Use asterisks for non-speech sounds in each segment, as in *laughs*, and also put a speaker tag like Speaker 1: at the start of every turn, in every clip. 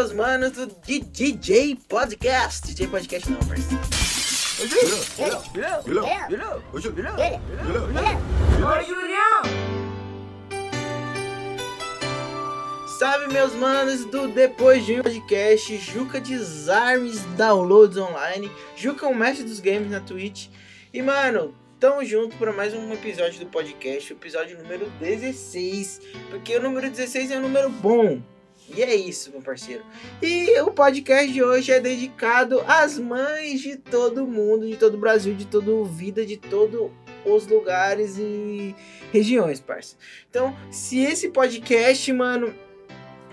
Speaker 1: meus manos do DJ Podcast. DJ Podcast não, parceiro. Salve meus manos do Depois de um Podcast, Juca Desarmes Downloads Online, Juca é o mestre dos games na Twitch. E mano, tamo junto para mais um episódio do podcast, episódio número 16, porque o número 16 é um número bom. E é isso, meu parceiro. E o podcast de hoje é dedicado às mães de todo mundo, de todo o Brasil, de toda vida, de todos os lugares e regiões, parça. Então, se esse podcast, mano,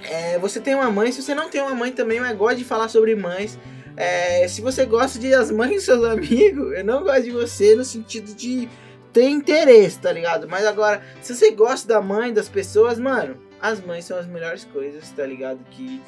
Speaker 1: é, você tem uma mãe, se você não tem uma mãe também, mas gosta de falar sobre mães, é, se você gosta de as mães dos seus amigos, eu não gosto de você no sentido de ter interesse, tá ligado? Mas agora, se você gosta da mãe das pessoas, mano, as mães são as melhores coisas, tá ligado? Que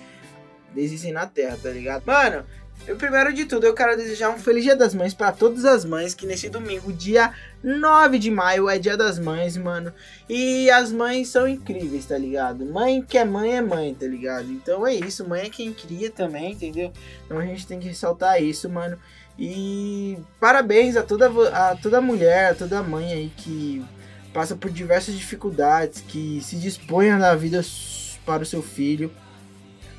Speaker 1: existem na Terra, tá ligado? Mano, eu, primeiro de tudo, eu quero desejar um feliz dia das mães para todas as mães, que nesse domingo, dia 9 de maio, é dia das mães, mano. E as mães são incríveis, tá ligado? Mãe que é mãe é mãe, tá ligado? Então é isso, mãe é quem cria também, entendeu? Então a gente tem que ressaltar isso, mano. E parabéns a toda, a toda mulher, a toda mãe aí que passa por diversas dificuldades, que se dispõe a dar vida para o seu filho.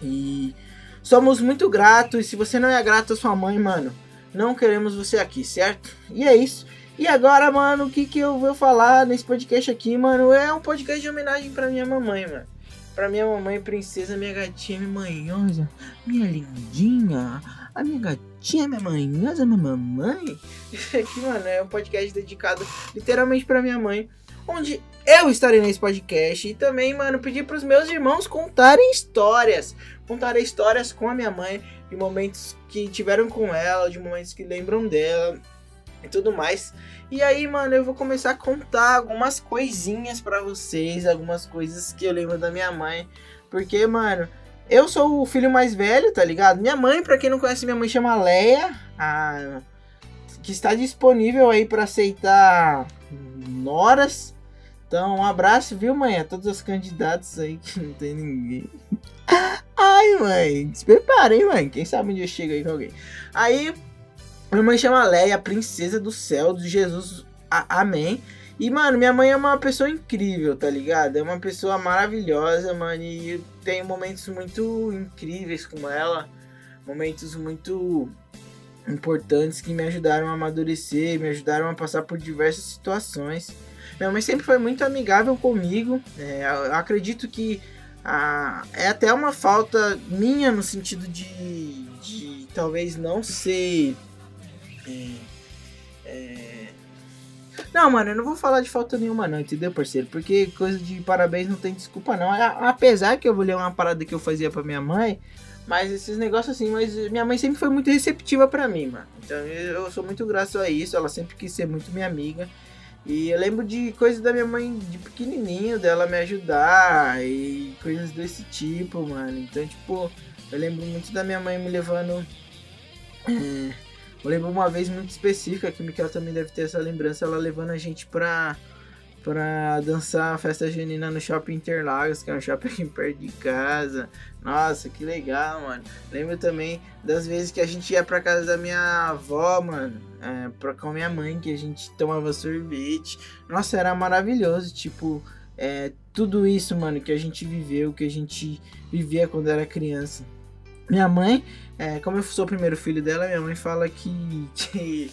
Speaker 1: E somos muito gratos. E se você não é grato à sua mãe, mano, não queremos você aqui, certo? E é isso. E agora, mano, o que, que eu vou falar nesse podcast aqui, mano? É um podcast de homenagem pra minha mamãe, mano. Pra minha mamãe, princesa, minha gatinha, minha manhosa, minha lindinha, a minha gatinha, minha manhosa, minha mamãe. Isso *laughs* aqui, mano, é um podcast dedicado literalmente pra minha mãe onde eu estarei nesse podcast e também, mano, pedir para os meus irmãos contarem histórias, contarem histórias com a minha mãe de momentos que tiveram com ela, de momentos que lembram dela e tudo mais. E aí, mano, eu vou começar a contar algumas coisinhas para vocês, algumas coisas que eu lembro da minha mãe, porque, mano, eu sou o filho mais velho, tá ligado? Minha mãe, para quem não conhece, minha mãe chama Leia, a... que está disponível aí para aceitar noras então, um abraço, viu, mãe? A todos os candidatos aí que não tem ninguém. *laughs* Ai, mãe, se preparem, mãe. Quem sabe um dia chega aí com alguém. Aí, minha mãe chama Leia, princesa do céu, de Jesus. A Amém. E, mano, minha mãe é uma pessoa incrível, tá ligado? É uma pessoa maravilhosa, mano. E eu tenho momentos muito incríveis com ela. Momentos muito importantes que me ajudaram a amadurecer, me ajudaram a passar por diversas situações. Minha mãe sempre foi muito amigável comigo. É, eu acredito que ah, é até uma falta minha no sentido de, de talvez não ser. É, é... Não, mano, eu não vou falar de falta nenhuma, não, entendeu, parceiro? Porque coisa de parabéns não tem desculpa, não. Apesar que eu vou ler uma parada que eu fazia pra minha mãe, mas esses negócios assim, mas minha mãe sempre foi muito receptiva para mim, mano. Então eu sou muito grato a isso, ela sempre quis ser muito minha amiga. E eu lembro de coisas da minha mãe de pequenininho, dela me ajudar e coisas desse tipo, mano. Então, tipo, eu lembro muito da minha mãe me levando. É, eu lembro uma vez muito específica, que o Miquel também deve ter essa lembrança, ela levando a gente pra pra dançar a festa junina no Shopping Interlagos, que é um shopping perto de casa. Nossa, que legal, mano. Lembro também das vezes que a gente ia pra casa da minha avó, mano, é, pra, com a minha mãe, que a gente tomava sorvete. Nossa, era maravilhoso, tipo, é, tudo isso, mano, que a gente viveu, que a gente vivia quando era criança. Minha mãe, é, como eu sou o primeiro filho dela, minha mãe fala que, *laughs* que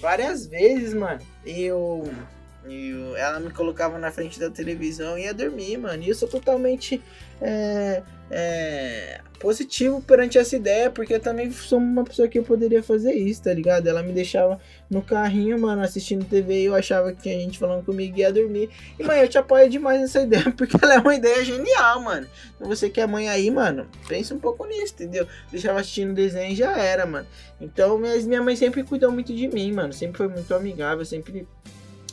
Speaker 1: várias vezes, mano, eu e ela me colocava na frente da televisão e ia dormir, mano. E eu sou totalmente é, é, positivo perante essa ideia, porque eu também sou uma pessoa que eu poderia fazer isso, tá ligado? Ela me deixava no carrinho, mano, assistindo TV e eu achava que tinha gente falando comigo ia dormir. E, mãe, eu te apoio demais nessa ideia, *laughs* porque ela é uma ideia genial, mano. Então você que é mãe aí, mano, pensa um pouco nisso, entendeu? Deixava assistindo desenho e já era, mano. Então, minha mãe sempre cuidou muito de mim, mano. Sempre foi muito amigável, sempre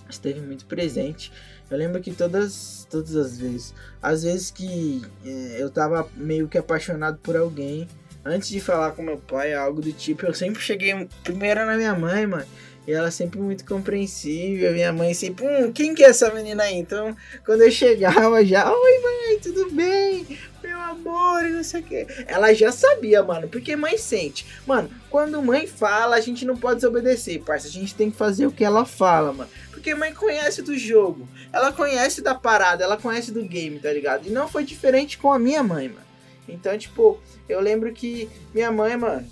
Speaker 1: esteve muito presente. Eu lembro que todas, todas as vezes, às vezes que é, eu tava meio que apaixonado por alguém, antes de falar com meu pai, algo do tipo, eu sempre cheguei primeiro na minha mãe, mano. E ela sempre muito compreensível. Minha mãe sempre, hum, quem que é essa menina aí? Então, quando eu chegava já, oi mãe, tudo bem? Meu amor, não sei o que. Ela já sabia, mano, porque mãe sente. Mano, quando mãe fala, a gente não pode desobedecer, parça. A gente tem que fazer o que ela fala, mano. Porque mãe conhece do jogo. Ela conhece da parada, ela conhece do game, tá ligado? E não foi diferente com a minha mãe, mano. Então, tipo, eu lembro que minha mãe, mano,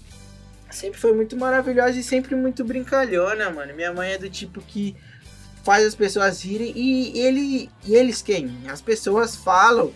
Speaker 1: sempre foi muito maravilhosa e sempre muito brincalhona, mano. Minha mãe é do tipo que faz as pessoas rirem e ele e eles quem? As pessoas falam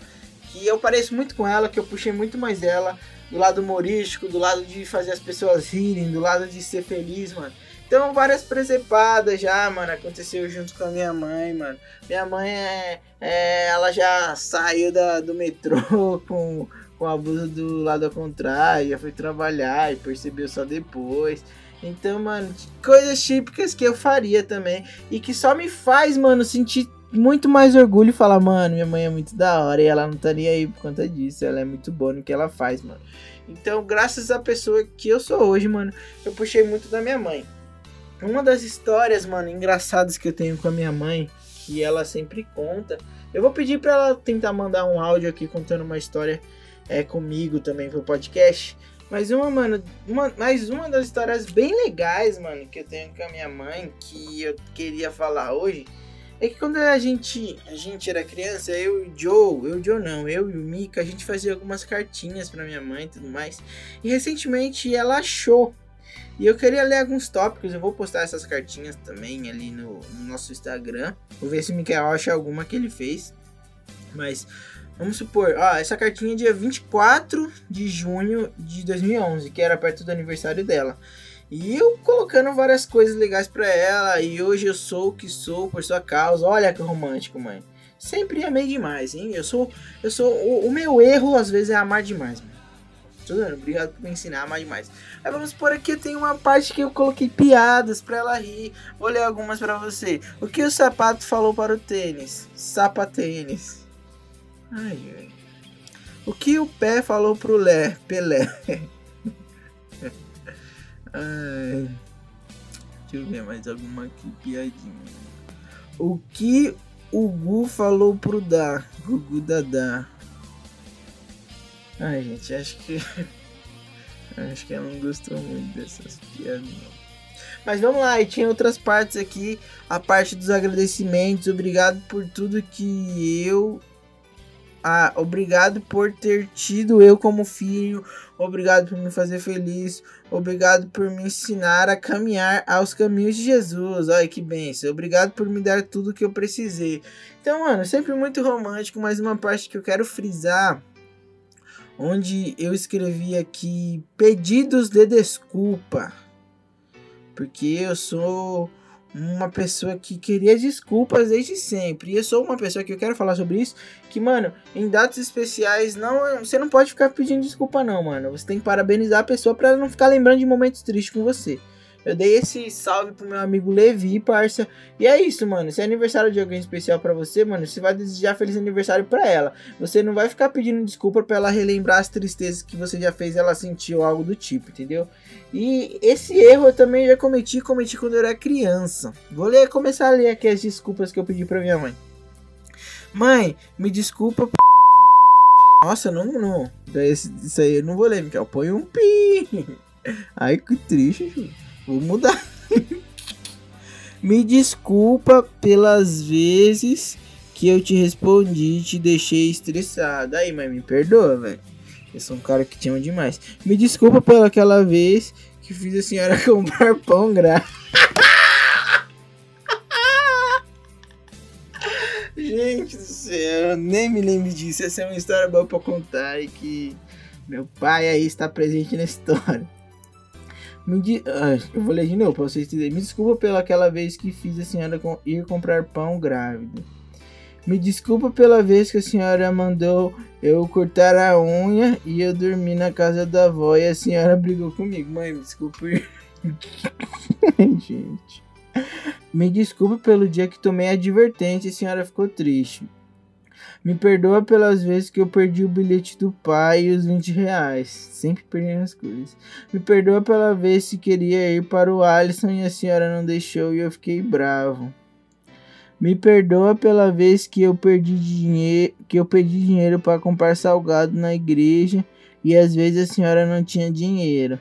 Speaker 1: que eu pareço muito com ela, que eu puxei muito mais dela do lado humorístico, do lado de fazer as pessoas rirem, do lado de ser feliz, mano. Então, várias presepadas já, mano, aconteceu junto com a minha mãe, mano. Minha mãe é, é ela já saiu da, do metrô *laughs* com com a blusa do lado contrário, já foi trabalhar e percebeu só depois. Então, mano, coisas típicas que eu faria também e que só me faz, mano, sentir muito mais orgulho e falar, mano, minha mãe é muito da hora e ela não estaria aí por conta disso, ela é muito boa no que ela faz, mano. Então, graças à pessoa que eu sou hoje, mano, eu puxei muito da minha mãe. Uma das histórias, mano, engraçadas que eu tenho com a minha mãe, que ela sempre conta, eu vou pedir para ela tentar mandar um áudio aqui contando uma história é, comigo também pro podcast. Mas uma, mano, uma, mais uma das histórias bem legais, mano, que eu tenho com a minha mãe, que eu queria falar hoje, é que quando a gente, a gente era criança, eu e o Joe, eu e o Joe não, eu e o Mika, a gente fazia algumas cartinhas para minha mãe e tudo mais. E recentemente ela achou. E eu queria ler alguns tópicos, eu vou postar essas cartinhas também ali no, no nosso Instagram. Vou ver se o Mikael acha alguma que ele fez. Mas Vamos supor, ó, essa cartinha é dia 24 de junho de 2011, que era perto do aniversário dela. E eu colocando várias coisas legais para ela, e hoje eu sou o que sou por sua causa. Olha que romântico, mãe. Sempre amei demais, hein? Eu sou, eu sou, o, o meu erro às vezes é amar demais, mano. Tudo bem, obrigado por me ensinar a amar demais. Aí vamos por aqui, tem uma parte que eu coloquei piadas para ela rir. Vou ler algumas para você. O que o sapato falou para o tênis? Sapatênis. Ai, ai. O que o pé falou pro Lé? Pelé. *laughs* ai. Deixa eu ver mais alguma aqui, piadinha. O que o Gu falou pro Dá? Gugu Dadá. Ai, gente, acho que. *laughs* acho que ela não gostou muito dessas piadas, não. Mas vamos lá, e tinha outras partes aqui. A parte dos agradecimentos. Obrigado por tudo que eu ah, obrigado por ter tido eu como filho, obrigado por me fazer feliz, obrigado por me ensinar a caminhar aos caminhos de Jesus. Olha que benção, obrigado por me dar tudo que eu precisei. Então, mano, sempre muito romântico, mas uma parte que eu quero frisar, onde eu escrevi aqui pedidos de desculpa, porque eu sou uma pessoa que queria desculpas desde sempre. E eu sou uma pessoa que eu quero falar sobre isso, que, mano, em datas especiais não, você não pode ficar pedindo desculpa não, mano. Você tem que parabenizar a pessoa para ela não ficar lembrando de momentos tristes com você. Eu dei esse salve pro meu amigo Levi, parça. E é isso, mano. Se é aniversário de alguém especial para você, mano, você vai desejar feliz aniversário para ela. Você não vai ficar pedindo desculpa para ela relembrar as tristezas que você já fez ela sentir ou algo do tipo, entendeu? E esse erro eu também já cometi, cometi quando eu era criança. Vou ler, começar a ler aqui as desculpas que eu pedi pra minha mãe. Mãe, me desculpa. Nossa, não, não. Isso aí eu não vou ler, Miguel. Põe um pi. *laughs* Ai, que triste, Ju. Vou mudar. *laughs* Me desculpa pelas vezes que eu te respondi e te deixei estressado. Aí, mãe, me perdoa, velho. Eu sou um cara que te ama demais. Me desculpa pela aquela vez que fiz a senhora *laughs* comprar pão grátis. *laughs* Gente do céu, nem me lembro disso. Essa é uma história boa pra contar e que meu pai aí está presente na história. Me di... Ah, eu vou ler de novo pra vocês entenderem. Me desculpa pela aquela vez que fiz a senhora ir comprar pão grávida. Me desculpa pela vez que a senhora mandou eu cortar a unha e eu dormi na casa da avó e a senhora brigou comigo. Mãe, me desculpa. *laughs* Gente. Me desculpa pelo dia que tomei a advertência e a senhora ficou triste. Me perdoa pelas vezes que eu perdi o bilhete do pai e os 20 reais. Sempre perdendo as coisas. Me perdoa pela vez que queria ir para o Alisson e a senhora não deixou e eu fiquei bravo. Me perdoa pela vez que eu perdi dinheiro, que eu perdi dinheiro para comprar salgado na igreja e às vezes a senhora não tinha dinheiro.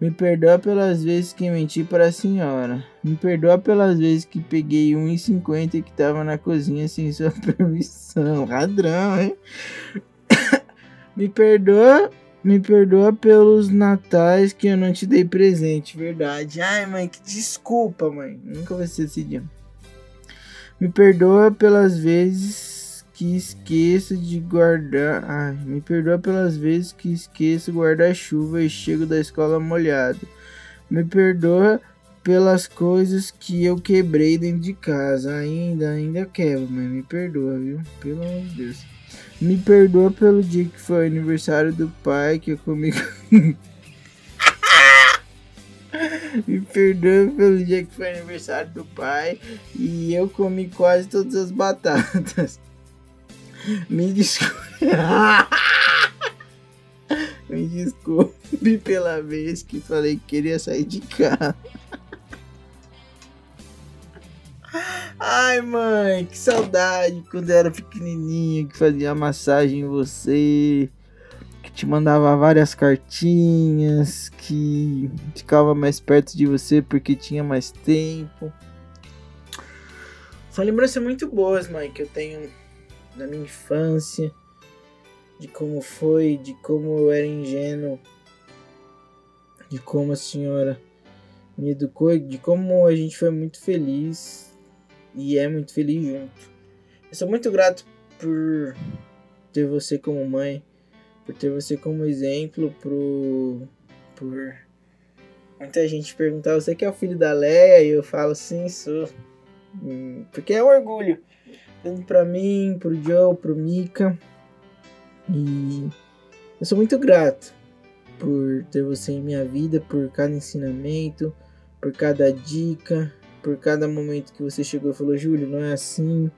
Speaker 1: Me perdoa pelas vezes que menti para a senhora. Me perdoa pelas vezes que peguei 1,50 que tava na cozinha sem sua *laughs* permissão. Ladrão, hein? *coughs* me perdoa. Me perdoa pelos natais que eu não te dei presente, verdade. Ai, mãe, que desculpa, mãe. Nunca vai ser esse dia. Me perdoa pelas vezes que esqueço de guardar. Ai, me perdoa pelas vezes que esqueço guarda-chuva e chego da escola molhado. Me perdoa pelas coisas que eu quebrei dentro de casa. Ainda, ainda quebro, mas me perdoa, viu? Pelo amor de Deus. Me perdoa pelo dia que foi aniversário do pai que eu comi. *laughs* Me perdoa pelo dia que foi aniversário do pai e eu comi quase todas as batatas. Me desculpe. *laughs* Me desculpe pela vez que falei que queria sair de casa. Ai, mãe, que saudade quando eu era pequenininho, que fazia massagem em você, que te mandava várias cartinhas, que ficava mais perto de você porque tinha mais tempo. São lembranças muito boas, mãe, que eu tenho da minha infância, de como foi, de como eu era ingênuo, de como a senhora me educou, de como a gente foi muito feliz e é muito feliz junto. Eu sou muito grato por ter você como mãe, por ter você como exemplo, pro, por muita gente perguntar, você que é o filho da Leia? E eu falo, sim, sou. Hum, porque é um orgulho para mim, pro Joe, pro Mika. E eu sou muito grato por ter você em minha vida, por cada ensinamento, por cada dica, por cada momento que você chegou e falou, Júlio, não é assim.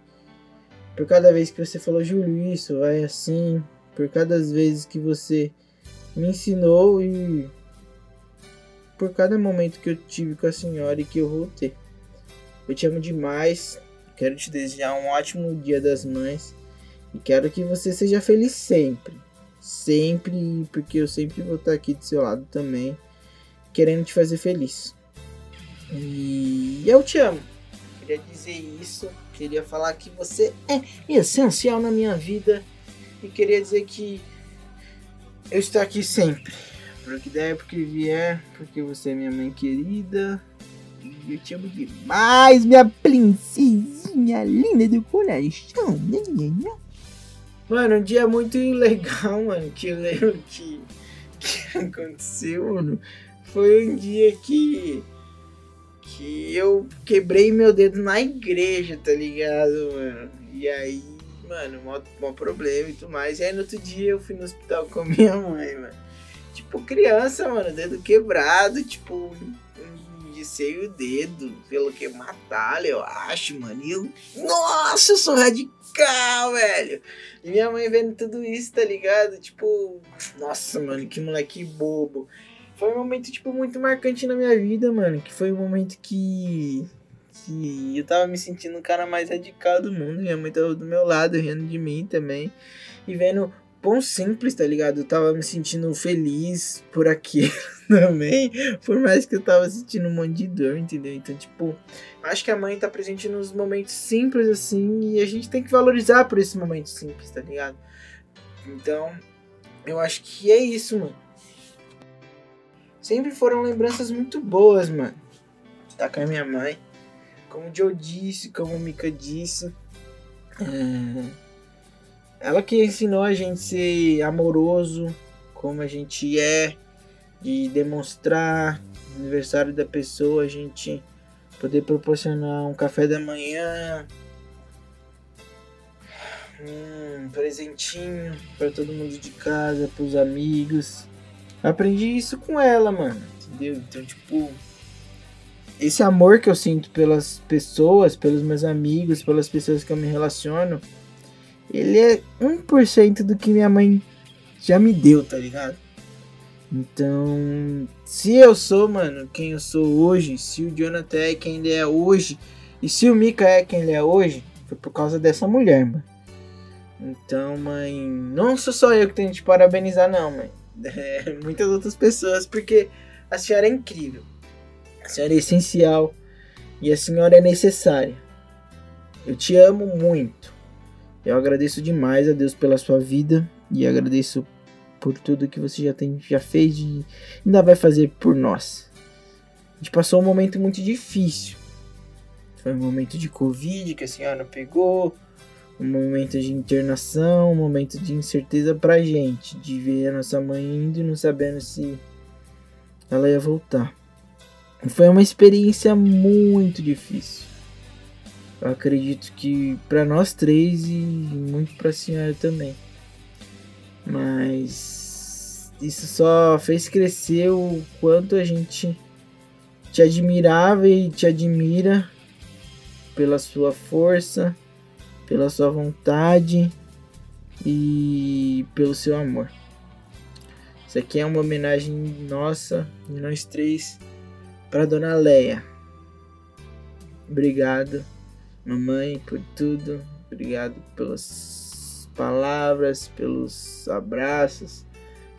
Speaker 1: Por cada vez que você falou, Júlio, isso vai assim. Por cada vez que você me ensinou e por cada momento que eu tive com a senhora e que eu vou ter. Eu te amo demais. Quero te desejar um ótimo Dia das Mães e quero que você seja feliz sempre. Sempre, porque eu sempre vou estar aqui do seu lado também, querendo te fazer feliz. E eu te amo. Queria dizer isso, queria falar que você é essencial na minha vida e queria dizer que eu estou aqui sempre. Por que der, porque vier, porque você é minha mãe querida. Eu te amo demais, minha princesinha linda do coração. Mano, um dia muito legal, mano, que eu lembro que, que aconteceu, mano. Foi um dia que que eu quebrei meu dedo na igreja, tá ligado, mano? E aí, mano, mó, mó problema e tudo mais. E aí no outro dia eu fui no hospital com minha mãe, mano. Tipo, criança, mano, dedo quebrado, tipo, sei o dedo pelo que matar, eu acho, mano. E eu, nossa, eu sou radical, velho. E minha mãe vendo tudo isso, tá ligado? Tipo, nossa, mano, que moleque bobo. Foi um momento, tipo, muito marcante na minha vida, mano. Que foi um momento que. Que eu tava me sentindo o cara mais radical do mundo. Minha mãe tava do meu lado, rindo de mim também. E vendo pão simples, tá ligado? Eu tava me sentindo feliz por aquilo *laughs* também, por mais que eu tava sentindo um monte de dor, entendeu? Então, tipo, acho que a mãe tá presente nos momentos simples assim e a gente tem que valorizar por esses momentos simples, tá ligado? Então, eu acho que é isso, mano. Sempre foram lembranças muito boas, mano. Tá com a minha mãe. Como o Joe disse, como o Mika disse. É ela que ensinou a gente ser amoroso, como a gente é, de demonstrar aniversário da pessoa, a gente poder proporcionar um café da manhã, um presentinho para todo mundo de casa, para os amigos. Aprendi isso com ela, mano, entendeu? Então, tipo, esse amor que eu sinto pelas pessoas, pelos meus amigos, pelas pessoas que eu me relaciono, ele é 1% do que minha mãe já me deu, tá ligado? Então, se eu sou, mano, quem eu sou hoje, se o Jonathan é quem ele é hoje, e se o Mika é quem ele é hoje, foi por causa dessa mulher, mano. Então, mãe, não sou só eu que tenho que te parabenizar, não, mãe. *laughs* É, muitas outras pessoas, porque a senhora é incrível. A senhora é essencial e a senhora é necessária. Eu te amo muito. Eu agradeço demais a Deus pela sua vida e agradeço por tudo que você já tem, já fez e ainda vai fazer por nós. A gente passou um momento muito difícil. Foi um momento de Covid que a senhora pegou, um momento de internação, um momento de incerteza pra gente, de ver a nossa mãe indo e não sabendo se ela ia voltar. Foi uma experiência muito difícil. Acredito que para nós três e muito para a senhora também. Mas isso só fez crescer o quanto a gente te admirava e te admira pela sua força, pela sua vontade e pelo seu amor. Isso aqui é uma homenagem nossa, de nós três, para Dona Leia. Obrigado, mamãe, por tudo. Obrigado pelas palavras, pelos abraços,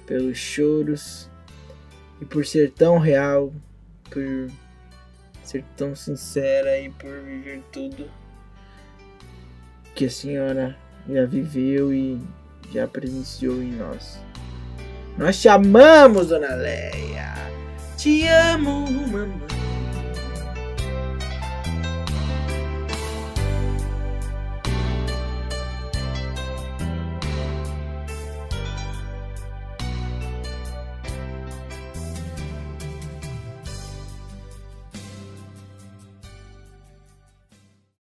Speaker 1: pelos choros e por ser tão real, por ser tão sincera e por viver tudo que a senhora já viveu e já presenciou em nós. Nós te amamos, Dona Leia. Te amo, mamãe.